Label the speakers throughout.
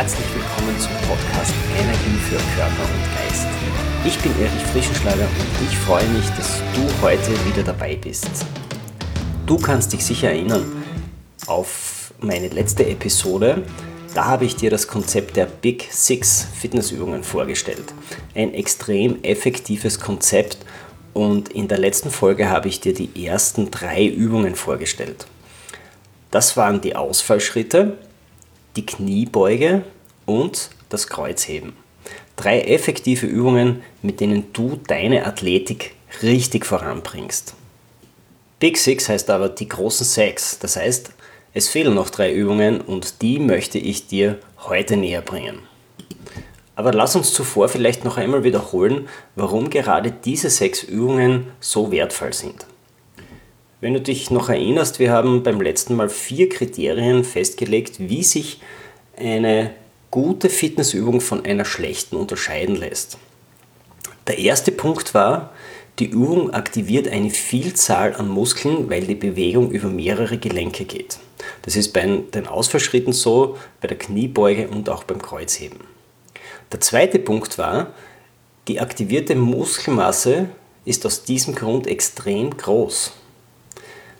Speaker 1: Herzlich willkommen zum Podcast Energie für Körper und Geist. Ich bin Erich Frischenschlager und ich freue mich, dass du heute wieder dabei bist. Du kannst dich sicher erinnern auf meine letzte Episode. Da habe ich dir das Konzept der Big Six Fitnessübungen vorgestellt. Ein extrem effektives Konzept und in der letzten Folge habe ich dir die ersten drei Übungen vorgestellt. Das waren die Ausfallschritte, die Kniebeuge und das Kreuzheben. Drei effektive Übungen, mit denen du deine Athletik richtig voranbringst. Big Six heißt aber die großen Sechs. Das heißt, es fehlen noch drei Übungen und die möchte ich dir heute näher bringen. Aber lass uns zuvor vielleicht noch einmal wiederholen, warum gerade diese sechs Übungen so wertvoll sind. Wenn du dich noch erinnerst, wir haben beim letzten Mal vier Kriterien festgelegt, wie sich eine gute Fitnessübung von einer schlechten unterscheiden lässt. Der erste Punkt war, die Übung aktiviert eine Vielzahl an Muskeln, weil die Bewegung über mehrere Gelenke geht. Das ist bei den Ausfallschritten so, bei der Kniebeuge und auch beim Kreuzheben. Der zweite Punkt war, die aktivierte Muskelmasse ist aus diesem Grund extrem groß.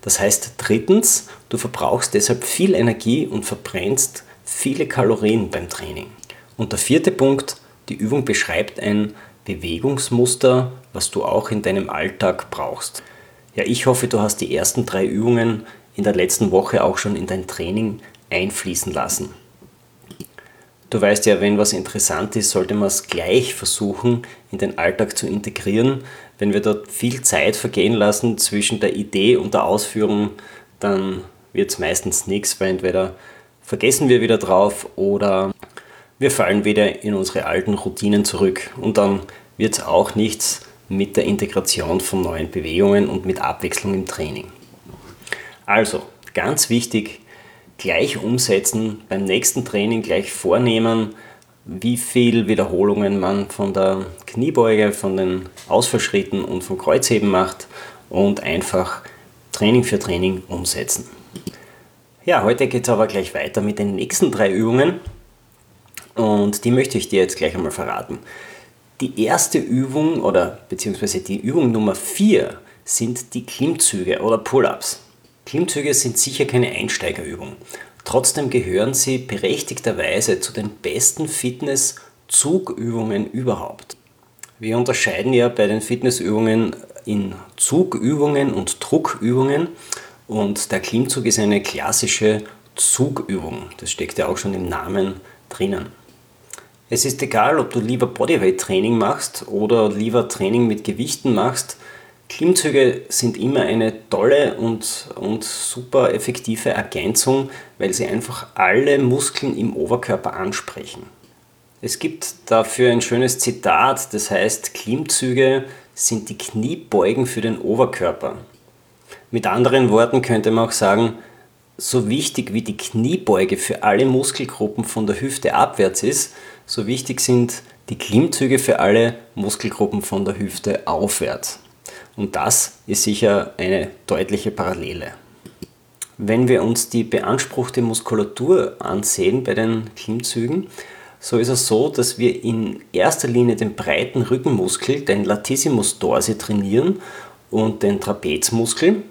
Speaker 1: Das heißt drittens, du verbrauchst deshalb viel Energie und verbrennst viele Kalorien beim Training. Und der vierte Punkt, die Übung beschreibt ein Bewegungsmuster, was du auch in deinem Alltag brauchst. Ja, ich hoffe, du hast die ersten drei Übungen in der letzten Woche auch schon in dein Training einfließen lassen. Du weißt ja, wenn was interessant ist, sollte man es gleich versuchen, in den Alltag zu integrieren. Wenn wir dort viel Zeit vergehen lassen zwischen der Idee und der Ausführung, dann wird es meistens nichts, weil entweder vergessen wir wieder drauf oder wir fallen wieder in unsere alten Routinen zurück. Und dann wird es auch nichts mit der Integration von neuen Bewegungen und mit Abwechslung im Training. Also, ganz wichtig, gleich umsetzen, beim nächsten Training gleich vornehmen, wie viel Wiederholungen man von der Kniebeuge, von den Ausfallschritten und vom Kreuzheben macht und einfach Training für Training umsetzen. Ja, heute geht es aber gleich weiter mit den nächsten drei Übungen und die möchte ich dir jetzt gleich einmal verraten. Die erste Übung oder beziehungsweise die Übung Nummer 4 sind die Klimmzüge oder Pull-ups. Klimmzüge sind sicher keine Einsteigerübung. Trotzdem gehören sie berechtigterweise zu den besten Fitness-Zugübungen überhaupt. Wir unterscheiden ja bei den Fitnessübungen in Zugübungen und Druckübungen und der Klimmzug ist eine klassische Zugübung. Das steckt ja auch schon im Namen drinnen. Es ist egal, ob du lieber Bodyweight-Training machst oder lieber Training mit Gewichten machst. Klimmzüge sind immer eine tolle und, und super effektive Ergänzung, weil sie einfach alle Muskeln im Oberkörper ansprechen. Es gibt dafür ein schönes Zitat, das heißt, Klimmzüge sind die Kniebeugen für den Oberkörper. Mit anderen Worten könnte man auch sagen, so wichtig wie die Kniebeuge für alle Muskelgruppen von der Hüfte abwärts ist, so wichtig sind die Klimmzüge für alle Muskelgruppen von der Hüfte aufwärts. Und das ist sicher eine deutliche Parallele. Wenn wir uns die beanspruchte Muskulatur ansehen bei den Klimmzügen, so ist es so, dass wir in erster Linie den breiten Rückenmuskel, den Latissimus dorsi, trainieren und den Trapezmuskel,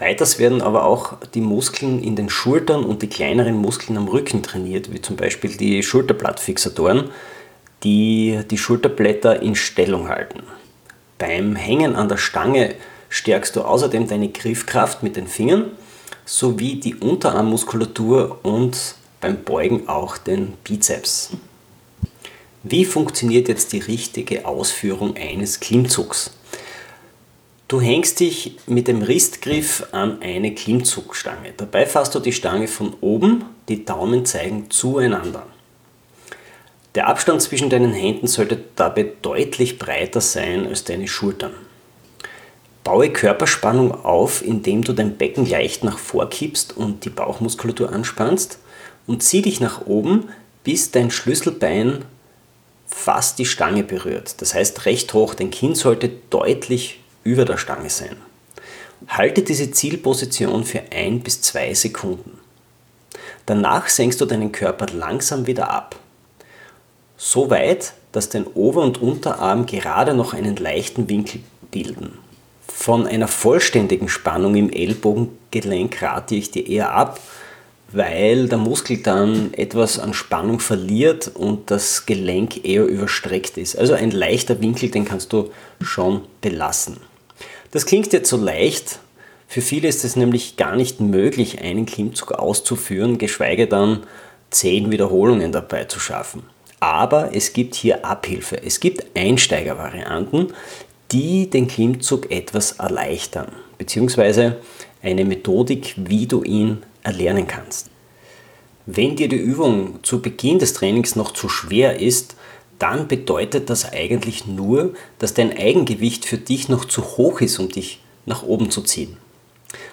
Speaker 1: Weiters werden aber auch die Muskeln in den Schultern und die kleineren Muskeln am Rücken trainiert, wie zum Beispiel die Schulterblattfixatoren, die die Schulterblätter in Stellung halten. Beim Hängen an der Stange stärkst du außerdem deine Griffkraft mit den Fingern sowie die Unterarmmuskulatur und beim Beugen auch den Bizeps. Wie funktioniert jetzt die richtige Ausführung eines Klimmzugs? Du hängst dich mit dem Ristgriff an eine Klimmzugstange. Dabei fasst du die Stange von oben, die Daumen zeigen zueinander. Der Abstand zwischen deinen Händen sollte dabei deutlich breiter sein als deine Schultern. Baue Körperspannung auf, indem du dein Becken leicht nach vorkippst und die Bauchmuskulatur anspannst und zieh dich nach oben, bis dein Schlüsselbein fast die Stange berührt. Das heißt recht hoch, dein Kinn sollte deutlich über der Stange sein. Halte diese Zielposition für ein bis zwei Sekunden. Danach senkst du deinen Körper langsam wieder ab. So weit, dass dein Ober- und Unterarm gerade noch einen leichten Winkel bilden. Von einer vollständigen Spannung im Ellbogengelenk rate ich dir eher ab, weil der Muskel dann etwas an Spannung verliert und das Gelenk eher überstreckt ist. Also ein leichter Winkel, den kannst du schon belassen. Das klingt jetzt so leicht. Für viele ist es nämlich gar nicht möglich, einen Klimmzug auszuführen, geschweige dann zehn Wiederholungen dabei zu schaffen. Aber es gibt hier Abhilfe. Es gibt Einsteigervarianten, die den Klimmzug etwas erleichtern, beziehungsweise eine Methodik, wie du ihn erlernen kannst. Wenn dir die Übung zu Beginn des Trainings noch zu schwer ist, dann bedeutet das eigentlich nur, dass dein Eigengewicht für dich noch zu hoch ist, um dich nach oben zu ziehen.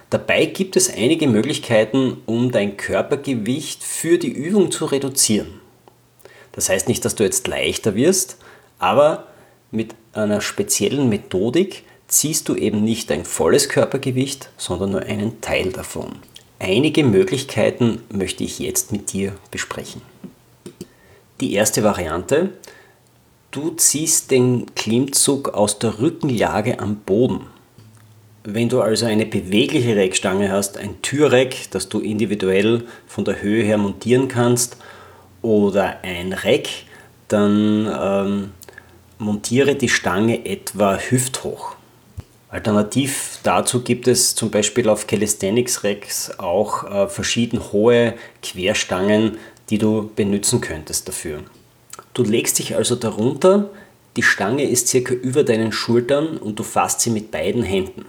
Speaker 1: Dabei gibt es einige Möglichkeiten, um dein Körpergewicht für die Übung zu reduzieren. Das heißt nicht, dass du jetzt leichter wirst, aber mit einer speziellen Methodik ziehst du eben nicht dein volles Körpergewicht, sondern nur einen Teil davon. Einige Möglichkeiten möchte ich jetzt mit dir besprechen. Die erste Variante Du ziehst den Klimmzug aus der Rückenlage am Boden. Wenn du also eine bewegliche Reckstange hast, ein Türreck, das du individuell von der Höhe her montieren kannst, oder ein Reck, dann ähm, montiere die Stange etwa hüfthoch. Alternativ dazu gibt es zum Beispiel auf Calisthenics Racks auch äh, verschieden hohe Querstangen, die du benutzen könntest dafür. Du legst dich also darunter, die Stange ist circa über deinen Schultern und du fasst sie mit beiden Händen.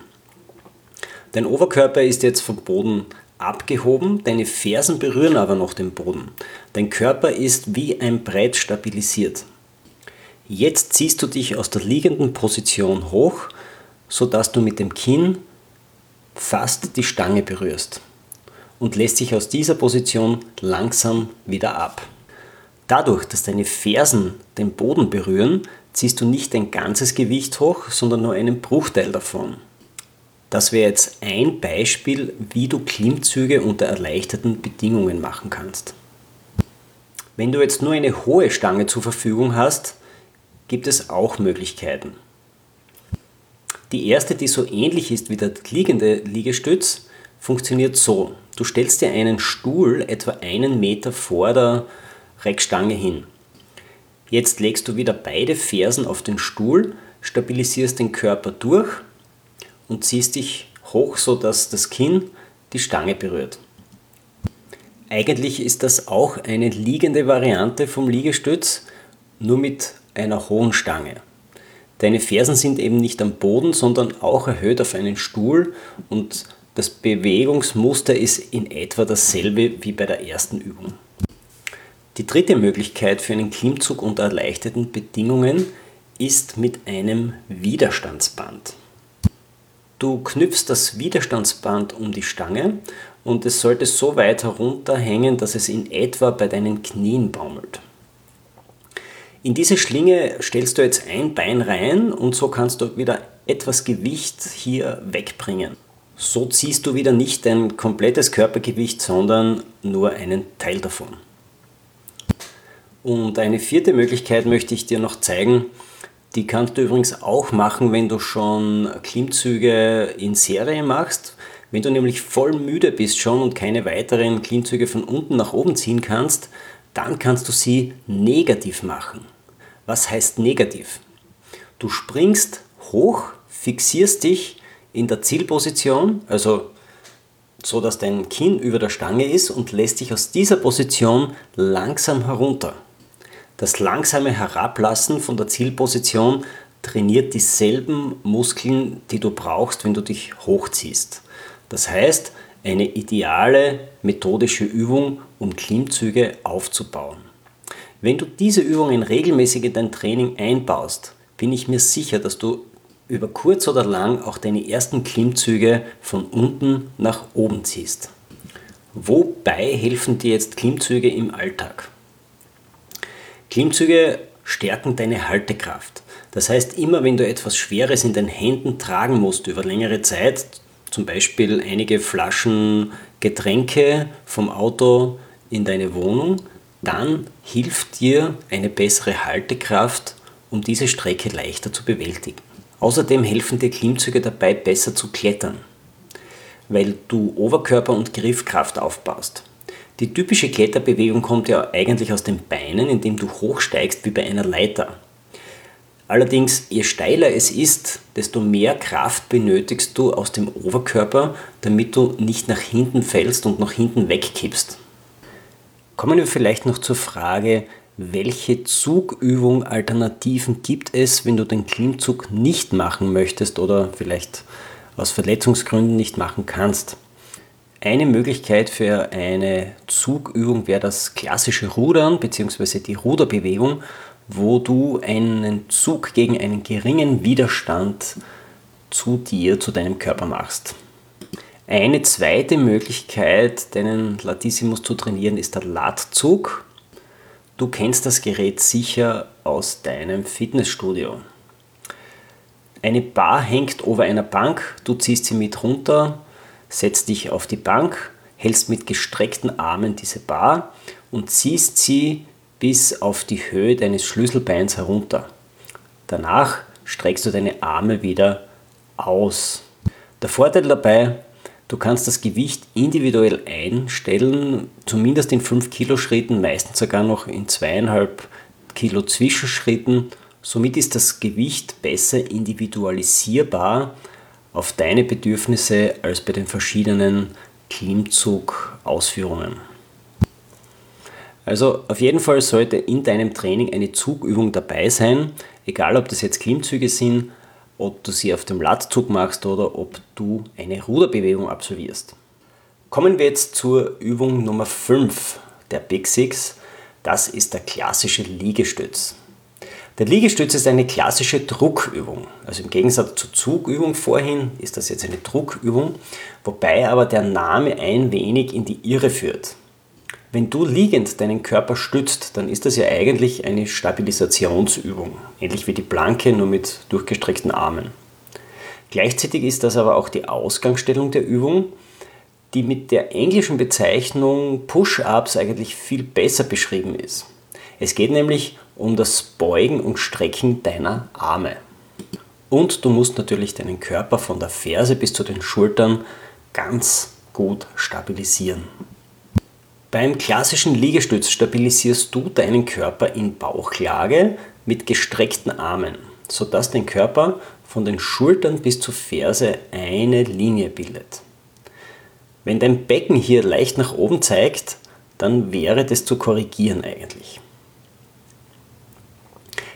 Speaker 1: Dein Oberkörper ist jetzt vom Boden abgehoben, deine Fersen berühren aber noch den Boden. Dein Körper ist wie ein Brett stabilisiert. Jetzt ziehst du dich aus der liegenden Position hoch, sodass du mit dem Kinn fast die Stange berührst und lässt dich aus dieser Position langsam wieder ab. Dadurch, dass deine Fersen den Boden berühren, ziehst du nicht dein ganzes Gewicht hoch, sondern nur einen Bruchteil davon. Das wäre jetzt ein Beispiel, wie du Klimmzüge unter erleichterten Bedingungen machen kannst. Wenn du jetzt nur eine hohe Stange zur Verfügung hast, gibt es auch Möglichkeiten. Die erste, die so ähnlich ist wie der liegende Liegestütz, funktioniert so. Du stellst dir einen Stuhl etwa einen Meter vor der Reckstange hin. Jetzt legst du wieder beide Fersen auf den Stuhl, stabilisierst den Körper durch und ziehst dich hoch, sodass das Kinn die Stange berührt. Eigentlich ist das auch eine liegende Variante vom Liegestütz, nur mit einer hohen Stange. Deine Fersen sind eben nicht am Boden, sondern auch erhöht auf einen Stuhl und das Bewegungsmuster ist in etwa dasselbe wie bei der ersten Übung. Die dritte Möglichkeit für einen Klimmzug unter erleichterten Bedingungen ist mit einem Widerstandsband. Du knüpfst das Widerstandsband um die Stange und es sollte so weit herunterhängen, dass es in etwa bei deinen Knien baumelt. In diese Schlinge stellst du jetzt ein Bein rein und so kannst du wieder etwas Gewicht hier wegbringen. So ziehst du wieder nicht dein komplettes Körpergewicht, sondern nur einen Teil davon. Und eine vierte Möglichkeit möchte ich dir noch zeigen. Die kannst du übrigens auch machen, wenn du schon Klimmzüge in Serie machst. Wenn du nämlich voll müde bist schon und keine weiteren Klimmzüge von unten nach oben ziehen kannst, dann kannst du sie negativ machen. Was heißt negativ? Du springst hoch, fixierst dich in der Zielposition, also so dass dein Kinn über der Stange ist und lässt dich aus dieser Position langsam herunter. Das langsame Herablassen von der Zielposition trainiert dieselben Muskeln, die du brauchst, wenn du dich hochziehst. Das heißt, eine ideale methodische Übung, um Klimmzüge aufzubauen. Wenn du diese Übungen regelmäßig in dein Training einbaust, bin ich mir sicher, dass du über kurz oder lang auch deine ersten Klimmzüge von unten nach oben ziehst. Wobei helfen dir jetzt Klimmzüge im Alltag? Klimmzüge stärken deine Haltekraft. Das heißt, immer wenn du etwas Schweres in den Händen tragen musst über längere Zeit, zum Beispiel einige Flaschen Getränke vom Auto in deine Wohnung, dann hilft dir eine bessere Haltekraft, um diese Strecke leichter zu bewältigen. Außerdem helfen dir Klimmzüge dabei, besser zu klettern, weil du Oberkörper und Griffkraft aufbaust. Die typische Kletterbewegung kommt ja eigentlich aus den Beinen, indem du hochsteigst wie bei einer Leiter. Allerdings, je steiler es ist, desto mehr Kraft benötigst du aus dem Oberkörper, damit du nicht nach hinten fällst und nach hinten wegkippst. Kommen wir vielleicht noch zur Frage, welche Zugübung Alternativen gibt es, wenn du den Klimmzug nicht machen möchtest oder vielleicht aus Verletzungsgründen nicht machen kannst. Eine Möglichkeit für eine Zugübung wäre das klassische Rudern bzw. die Ruderbewegung, wo du einen Zug gegen einen geringen Widerstand zu dir, zu deinem Körper machst. Eine zweite Möglichkeit, deinen Latissimus zu trainieren, ist der Latzug. Du kennst das Gerät sicher aus deinem Fitnessstudio. Eine Bar hängt über einer Bank, du ziehst sie mit runter, setzt dich auf die Bank, hältst mit gestreckten Armen diese Bar und ziehst sie bis auf die Höhe deines Schlüsselbeins herunter. Danach streckst du deine Arme wieder aus. Der Vorteil dabei, du kannst das Gewicht individuell einstellen, zumindest in 5 Kilo Schritten, meistens sogar noch in 2,5 Kilo Zwischenschritten. Somit ist das Gewicht besser individualisierbar auf deine Bedürfnisse als bei den verschiedenen Klimmzug-Ausführungen. Also auf jeden Fall sollte in deinem Training eine Zugübung dabei sein, egal ob das jetzt Klimmzüge sind, ob du sie auf dem Lattzug machst oder ob du eine Ruderbewegung absolvierst. Kommen wir jetzt zur Übung Nummer 5 der Big Six. Das ist der klassische Liegestütz. Der Liegestütz ist eine klassische Druckübung. Also im Gegensatz zur Zugübung vorhin ist das jetzt eine Druckübung, wobei aber der Name ein wenig in die Irre führt. Wenn du liegend deinen Körper stützt, dann ist das ja eigentlich eine Stabilisationsübung, ähnlich wie die Planke, nur mit durchgestreckten Armen. Gleichzeitig ist das aber auch die Ausgangsstellung der Übung, die mit der englischen Bezeichnung Push-Ups eigentlich viel besser beschrieben ist. Es geht nämlich um das Beugen und Strecken deiner Arme. Und du musst natürlich deinen Körper von der Ferse bis zu den Schultern ganz gut stabilisieren. Beim klassischen Liegestütz stabilisierst du deinen Körper in Bauchlage mit gestreckten Armen, sodass dein Körper von den Schultern bis zur Ferse eine Linie bildet. Wenn dein Becken hier leicht nach oben zeigt, dann wäre das zu korrigieren eigentlich.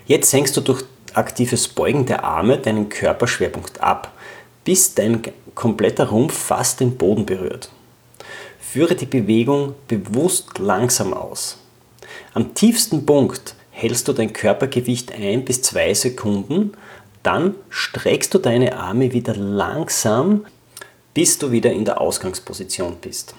Speaker 1: Jetzt senkst du durch aktives Beugen der Arme deinen Körperschwerpunkt ab, bis dein kompletter Rumpf fast den Boden berührt. Führe die Bewegung bewusst langsam aus. Am tiefsten Punkt hältst du dein Körpergewicht ein bis zwei Sekunden, dann streckst du deine Arme wieder langsam, bis du wieder in der Ausgangsposition bist.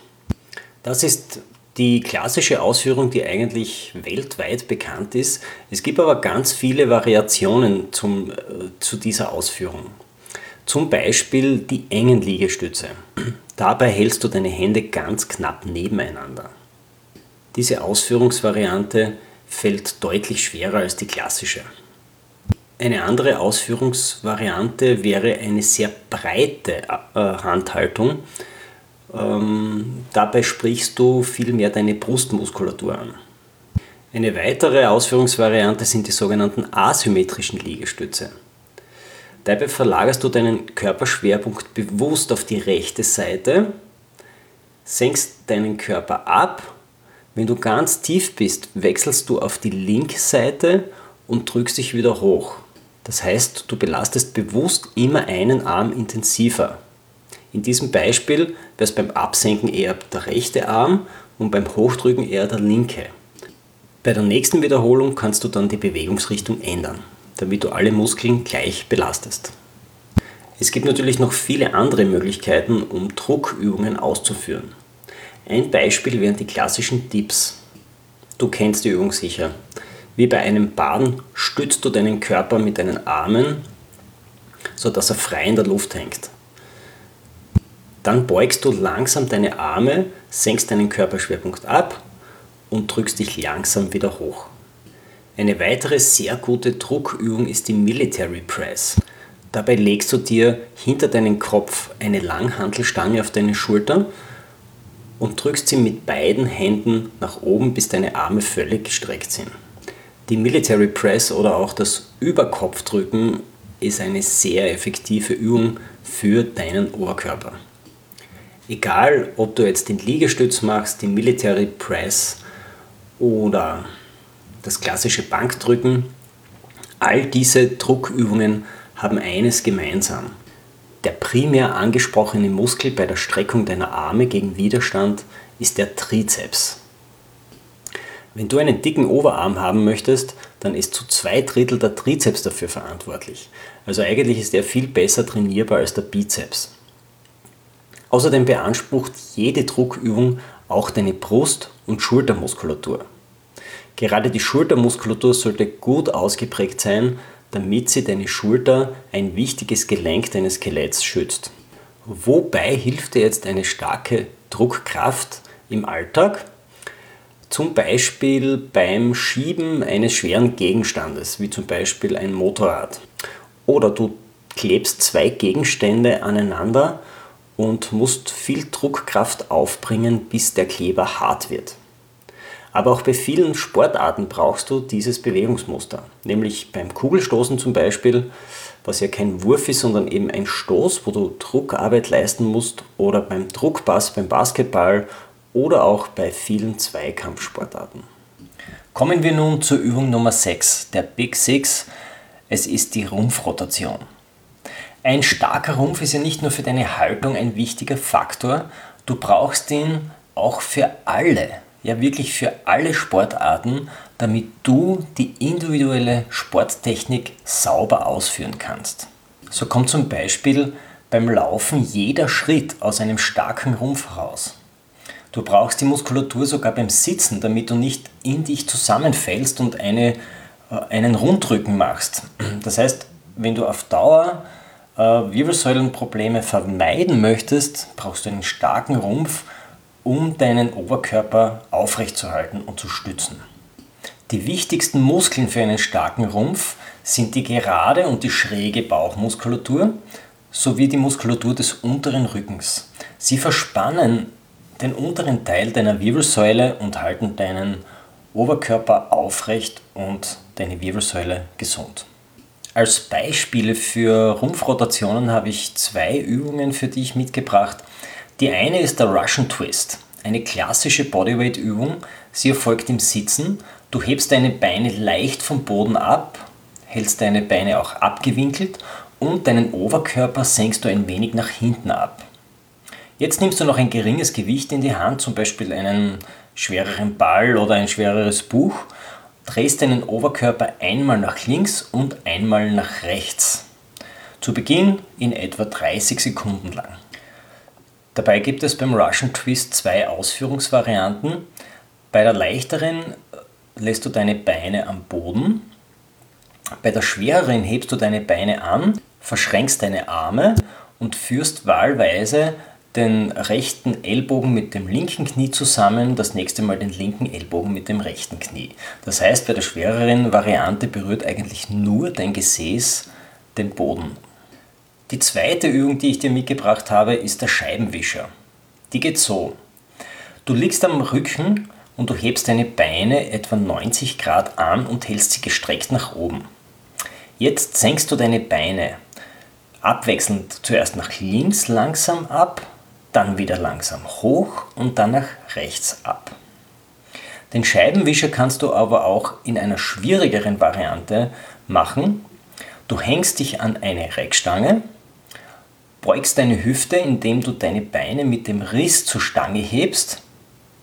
Speaker 1: Das ist die klassische Ausführung, die eigentlich weltweit bekannt ist. Es gibt aber ganz viele Variationen zum, äh, zu dieser Ausführung. Zum Beispiel die engen Liegestütze. Dabei hältst du deine Hände ganz knapp nebeneinander. Diese Ausführungsvariante fällt deutlich schwerer als die klassische. Eine andere Ausführungsvariante wäre eine sehr breite äh, Handhaltung. Ähm, dabei sprichst du vielmehr deine Brustmuskulatur an. Eine weitere Ausführungsvariante sind die sogenannten asymmetrischen Liegestütze. Dabei verlagerst du deinen Körperschwerpunkt bewusst auf die rechte Seite, senkst deinen Körper ab. Wenn du ganz tief bist, wechselst du auf die linke Seite und drückst dich wieder hoch. Das heißt, du belastest bewusst immer einen Arm intensiver. In diesem Beispiel wäre es beim Absenken eher der rechte Arm und beim Hochdrücken eher der linke. Bei der nächsten Wiederholung kannst du dann die Bewegungsrichtung ändern, damit du alle Muskeln gleich belastest. Es gibt natürlich noch viele andere Möglichkeiten, um Druckübungen auszuführen. Ein Beispiel wären die klassischen Dips. Du kennst die Übung sicher. Wie bei einem Baden stützt du deinen Körper mit deinen Armen, sodass er frei in der Luft hängt. Dann beugst du langsam deine Arme, senkst deinen Körperschwerpunkt ab und drückst dich langsam wieder hoch. Eine weitere sehr gute Druckübung ist die Military Press. Dabei legst du dir hinter deinen Kopf eine Langhantelstange auf deine Schulter und drückst sie mit beiden Händen nach oben, bis deine Arme völlig gestreckt sind. Die Military Press oder auch das Überkopfdrücken ist eine sehr effektive Übung für deinen Oberkörper. Egal, ob du jetzt den Liegestütz machst, die Military Press oder das klassische Bankdrücken, all diese Druckübungen haben eines gemeinsam. Der primär angesprochene Muskel bei der Streckung deiner Arme gegen Widerstand ist der Trizeps. Wenn du einen dicken Oberarm haben möchtest, dann ist zu zwei Drittel der Trizeps dafür verantwortlich. Also eigentlich ist er viel besser trainierbar als der Bizeps. Außerdem beansprucht jede Druckübung auch deine Brust- und Schultermuskulatur. Gerade die Schultermuskulatur sollte gut ausgeprägt sein, damit sie deine Schulter, ein wichtiges Gelenk deines Skeletts, schützt. Wobei hilft dir jetzt eine starke Druckkraft im Alltag? Zum Beispiel beim Schieben eines schweren Gegenstandes, wie zum Beispiel ein Motorrad. Oder du klebst zwei Gegenstände aneinander und musst viel Druckkraft aufbringen, bis der Kleber hart wird. Aber auch bei vielen Sportarten brauchst du dieses Bewegungsmuster. Nämlich beim Kugelstoßen zum Beispiel, was ja kein Wurf ist, sondern eben ein Stoß, wo du Druckarbeit leisten musst. Oder beim Druckpass beim Basketball oder auch bei vielen Zweikampfsportarten. Kommen wir nun zur Übung Nummer 6, der Big Six. Es ist die Rumpfrotation. Ein starker Rumpf ist ja nicht nur für deine Haltung ein wichtiger Faktor, du brauchst ihn auch für alle ja wirklich für alle Sportarten, damit du die individuelle Sporttechnik sauber ausführen kannst. So kommt zum Beispiel beim Laufen jeder Schritt aus einem starken Rumpf heraus. Du brauchst die Muskulatur sogar beim Sitzen, damit du nicht in dich zusammenfällst und eine, äh, einen Rundrücken machst. Das heißt, wenn du auf Dauer äh, Wirbelsäulenprobleme vermeiden möchtest, brauchst du einen starken Rumpf um deinen Oberkörper aufrechtzuerhalten und zu stützen. Die wichtigsten Muskeln für einen starken Rumpf sind die gerade und die schräge Bauchmuskulatur sowie die Muskulatur des unteren Rückens. Sie verspannen den unteren Teil deiner Wirbelsäule und halten deinen Oberkörper aufrecht und deine Wirbelsäule gesund. Als Beispiele für Rumpfrotationen habe ich zwei Übungen für dich mitgebracht, die eine ist der Russian Twist, eine klassische Bodyweight-Übung. Sie erfolgt im Sitzen. Du hebst deine Beine leicht vom Boden ab, hältst deine Beine auch abgewinkelt und deinen Oberkörper senkst du ein wenig nach hinten ab. Jetzt nimmst du noch ein geringes Gewicht in die Hand, zum Beispiel einen schwereren Ball oder ein schwereres Buch, drehst deinen Oberkörper einmal nach links und einmal nach rechts. Zu Beginn in etwa 30 Sekunden lang. Dabei gibt es beim Russian Twist zwei Ausführungsvarianten. Bei der leichteren lässt du deine Beine am Boden. Bei der schwereren hebst du deine Beine an, verschränkst deine Arme und führst wahlweise den rechten Ellbogen mit dem linken Knie zusammen, das nächste Mal den linken Ellbogen mit dem rechten Knie. Das heißt, bei der schwereren Variante berührt eigentlich nur dein Gesäß den Boden. Die zweite Übung, die ich dir mitgebracht habe, ist der Scheibenwischer. Die geht so. Du liegst am Rücken und du hebst deine Beine etwa 90 Grad an und hältst sie gestreckt nach oben. Jetzt senkst du deine Beine abwechselnd zuerst nach links langsam ab, dann wieder langsam hoch und dann nach rechts ab. Den Scheibenwischer kannst du aber auch in einer schwierigeren Variante machen, Du hängst dich an eine Reckstange, beugst deine Hüfte, indem du deine Beine mit dem Riss zur Stange hebst.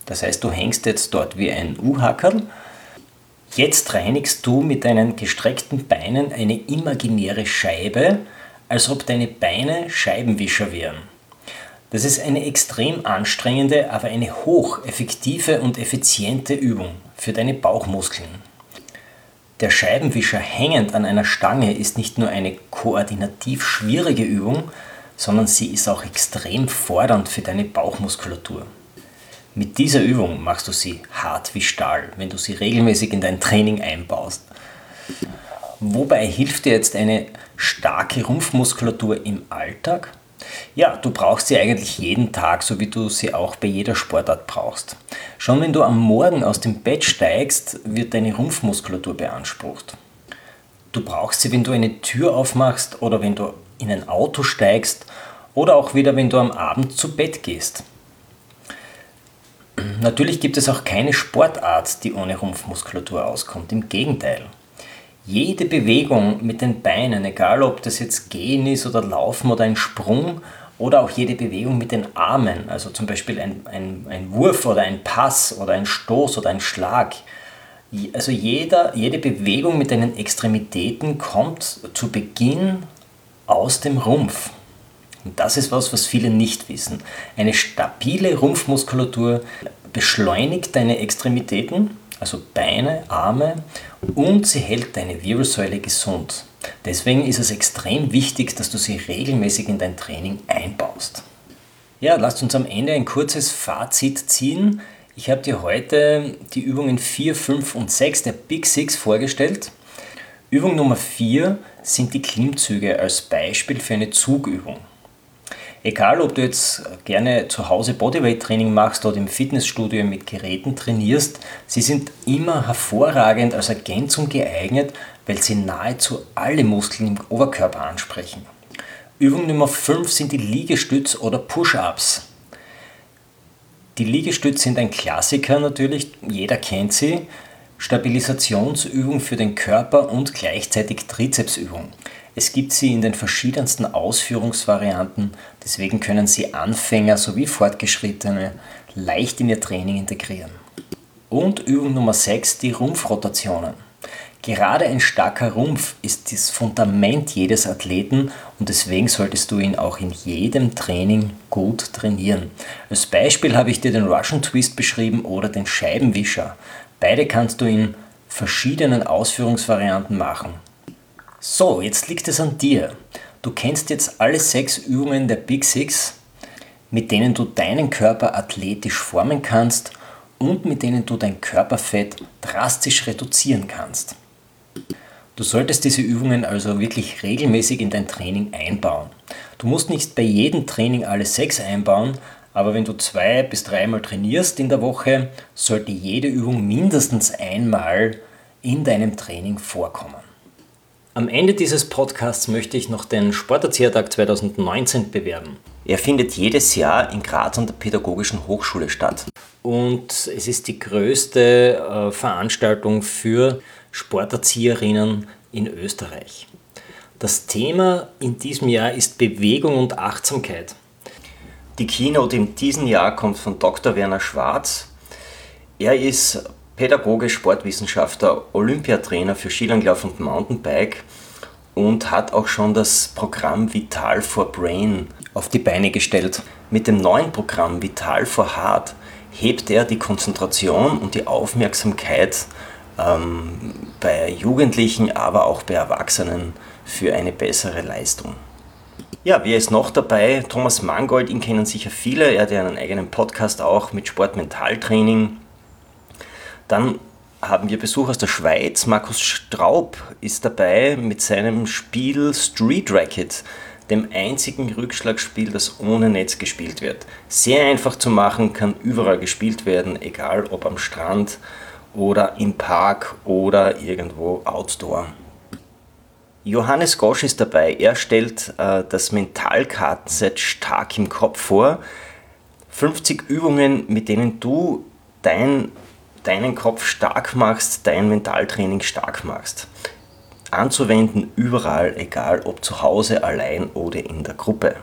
Speaker 1: Das heißt, du hängst jetzt dort wie ein U-Hackerl. Jetzt reinigst du mit deinen gestreckten Beinen eine imaginäre Scheibe, als ob deine Beine Scheibenwischer wären. Das ist eine extrem anstrengende, aber eine hocheffektive und effiziente Übung für deine Bauchmuskeln. Der Scheibenwischer hängend an einer Stange ist nicht nur eine koordinativ schwierige Übung, sondern sie ist auch extrem fordernd für deine Bauchmuskulatur. Mit dieser Übung machst du sie hart wie Stahl, wenn du sie regelmäßig in dein Training einbaust. Wobei hilft dir jetzt eine starke Rumpfmuskulatur im Alltag? Ja, du brauchst sie eigentlich jeden Tag, so wie du sie auch bei jeder Sportart brauchst. Schon wenn du am Morgen aus dem Bett steigst, wird deine Rumpfmuskulatur beansprucht. Du brauchst sie, wenn du eine Tür aufmachst oder wenn du in ein Auto steigst oder auch wieder, wenn du am Abend zu Bett gehst. Natürlich gibt es auch keine Sportart, die ohne Rumpfmuskulatur auskommt. Im Gegenteil. Jede Bewegung mit den Beinen, egal ob das jetzt Gehen ist oder Laufen oder ein Sprung oder auch jede Bewegung mit den Armen, also zum Beispiel ein, ein, ein Wurf oder ein Pass oder ein Stoß oder ein Schlag. Also jeder, jede Bewegung mit deinen Extremitäten kommt zu Beginn aus dem Rumpf. Und das ist was, was viele nicht wissen. Eine stabile Rumpfmuskulatur beschleunigt deine Extremitäten, also Beine, Arme, und sie hält deine Wirbelsäule gesund. Deswegen ist es extrem wichtig, dass du sie regelmäßig in dein Training einbaust. Ja, lasst uns am Ende ein kurzes Fazit ziehen. Ich habe dir heute die Übungen 4, 5 und 6 der Big Six vorgestellt. Übung Nummer 4 sind die Klimmzüge als Beispiel für eine Zugübung. Egal, ob du jetzt gerne zu Hause Bodyweight-Training machst oder im Fitnessstudio mit Geräten trainierst, sie sind immer hervorragend als Ergänzung geeignet, weil sie nahezu alle Muskeln im Oberkörper ansprechen. Übung Nummer 5 sind die Liegestütz- oder Push-Ups. Die Liegestütze sind ein Klassiker natürlich, jeder kennt sie. Stabilisationsübung für den Körper und gleichzeitig Trizepsübung. Es gibt sie in den verschiedensten Ausführungsvarianten, deswegen können Sie Anfänger sowie Fortgeschrittene leicht in Ihr Training integrieren. Und Übung Nummer 6, die Rumpfrotationen. Gerade ein starker Rumpf ist das Fundament jedes Athleten und deswegen solltest du ihn auch in jedem Training gut trainieren. Als Beispiel habe ich dir den Russian Twist beschrieben oder den Scheibenwischer. Beide kannst du in verschiedenen Ausführungsvarianten machen. So, jetzt liegt es an dir. Du kennst jetzt alle sechs Übungen der Big Six, mit denen du deinen Körper athletisch formen kannst und mit denen du dein Körperfett drastisch reduzieren kannst. Du solltest diese Übungen also wirklich regelmäßig in dein Training einbauen. Du musst nicht bei jedem Training alle sechs einbauen, aber wenn du zwei bis dreimal trainierst in der Woche, sollte jede Übung mindestens einmal in deinem Training vorkommen. Am Ende dieses Podcasts möchte ich noch den Sporterziehertag 2019 bewerben. Er findet jedes Jahr in Graz an der Pädagogischen Hochschule statt. Und es ist die größte äh, Veranstaltung für Sporterzieherinnen in Österreich. Das Thema in diesem Jahr ist Bewegung und Achtsamkeit. Die Keynote in diesem Jahr kommt von Dr. Werner Schwarz. Er ist Pädagoge, Sportwissenschaftler, Olympiatrainer für Skilanglauf und Mountainbike und hat auch schon das Programm Vital for Brain auf die Beine gestellt. Mit dem neuen Programm Vital for Heart hebt er die Konzentration und die Aufmerksamkeit ähm, bei Jugendlichen, aber auch bei Erwachsenen für eine bessere Leistung. Ja, wer ist noch dabei? Thomas Mangold, ihn kennen sicher viele. Er hat ja einen eigenen Podcast auch mit Sportmentaltraining. Dann haben wir Besuch aus der Schweiz. Markus Straub ist dabei mit seinem Spiel Street Racket, dem einzigen Rückschlagspiel, das ohne Netz gespielt wird. Sehr einfach zu machen, kann überall gespielt werden, egal ob am Strand oder im Park oder irgendwo outdoor. Johannes Gosch ist dabei. Er stellt äh, das Mentalkartenset stark im Kopf vor. 50 Übungen, mit denen du dein deinen Kopf stark machst, dein Mentaltraining stark machst. anzuwenden, überall, egal ob zu Hause, allein oder in der Gruppe.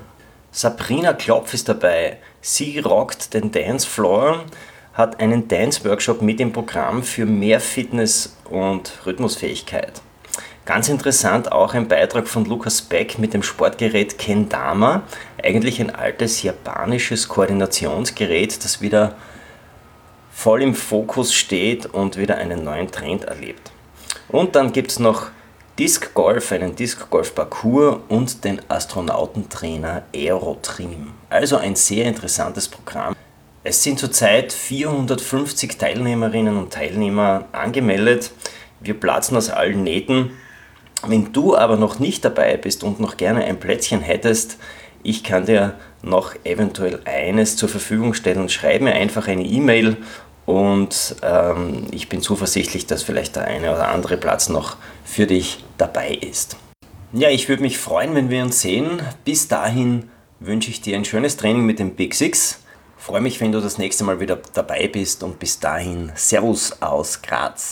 Speaker 1: Sabrina Klopf ist dabei. Sie rockt den Dancefloor, hat einen Dance-Workshop mit dem Programm für mehr Fitness und Rhythmusfähigkeit. Ganz interessant auch ein Beitrag von Lukas Beck mit dem Sportgerät Kendama, eigentlich ein altes japanisches Koordinationsgerät, das wieder voll im Fokus steht und wieder einen neuen Trend erlebt. Und dann gibt es noch Disc Golf, einen Disc Golf Parcours und den Astronautentrainer Aerotrim. Also ein sehr interessantes Programm. Es sind zurzeit 450 Teilnehmerinnen und Teilnehmer angemeldet. Wir platzen aus allen Nähten. Wenn du aber noch nicht dabei bist und noch gerne ein Plätzchen hättest, ich kann dir noch eventuell eines zur Verfügung stellen. Schreib mir einfach eine E-Mail und ähm, ich bin zuversichtlich, dass vielleicht der eine oder andere Platz noch für dich dabei ist. Ja, ich würde mich freuen, wenn wir uns sehen. Bis dahin wünsche ich dir ein schönes Training mit dem Big Six. Freue mich, wenn du das nächste Mal wieder dabei bist und bis dahin Servus aus Graz.